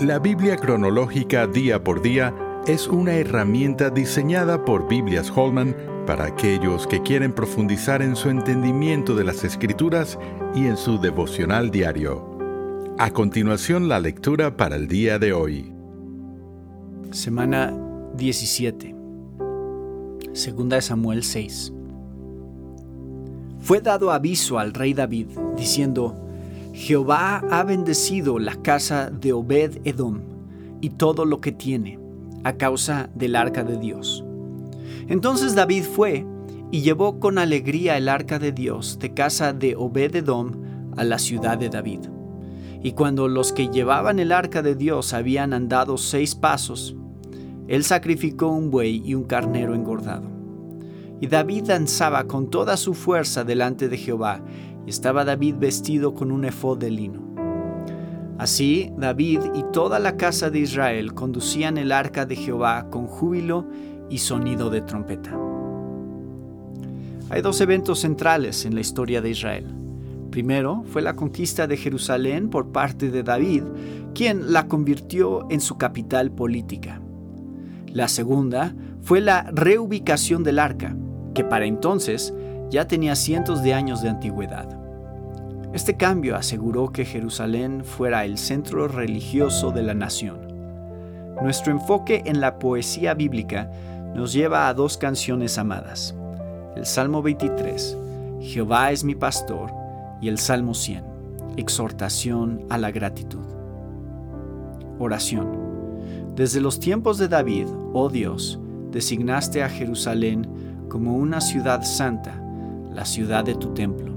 La Biblia cronológica día por día es una herramienta diseñada por Biblias Holman para aquellos que quieren profundizar en su entendimiento de las escrituras y en su devocional diario. A continuación la lectura para el día de hoy. Semana 17. Segunda de Samuel 6. Fue dado aviso al rey David, diciendo, Jehová ha bendecido la casa de Obed Edom y todo lo que tiene, a causa del arca de Dios. Entonces David fue y llevó con alegría el arca de Dios de casa de Obed Edom a la ciudad de David. Y cuando los que llevaban el arca de Dios habían andado seis pasos, él sacrificó un buey y un carnero engordado. Y David danzaba con toda su fuerza delante de Jehová, y estaba David vestido con un efod de lino. Así David y toda la casa de Israel conducían el arca de Jehová con júbilo y sonido de trompeta. Hay dos eventos centrales en la historia de Israel. Primero fue la conquista de Jerusalén por parte de David, quien la convirtió en su capital política. La segunda fue la reubicación del arca, que para entonces ya tenía cientos de años de antigüedad. Este cambio aseguró que Jerusalén fuera el centro religioso de la nación. Nuestro enfoque en la poesía bíblica nos lleva a dos canciones amadas. El Salmo 23, Jehová es mi pastor, y el Salmo 100, exhortación a la gratitud. Oración. Desde los tiempos de David, oh Dios, designaste a Jerusalén como una ciudad santa la ciudad de tu templo.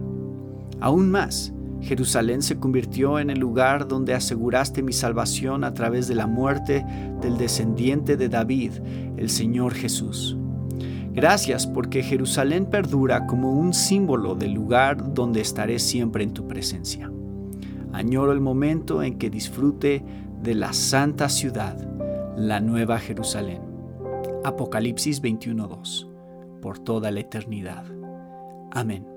Aún más, Jerusalén se convirtió en el lugar donde aseguraste mi salvación a través de la muerte del descendiente de David, el Señor Jesús. Gracias porque Jerusalén perdura como un símbolo del lugar donde estaré siempre en tu presencia. Añoro el momento en que disfrute de la santa ciudad, la nueva Jerusalén. Apocalipsis 21.2. Por toda la eternidad. Amén.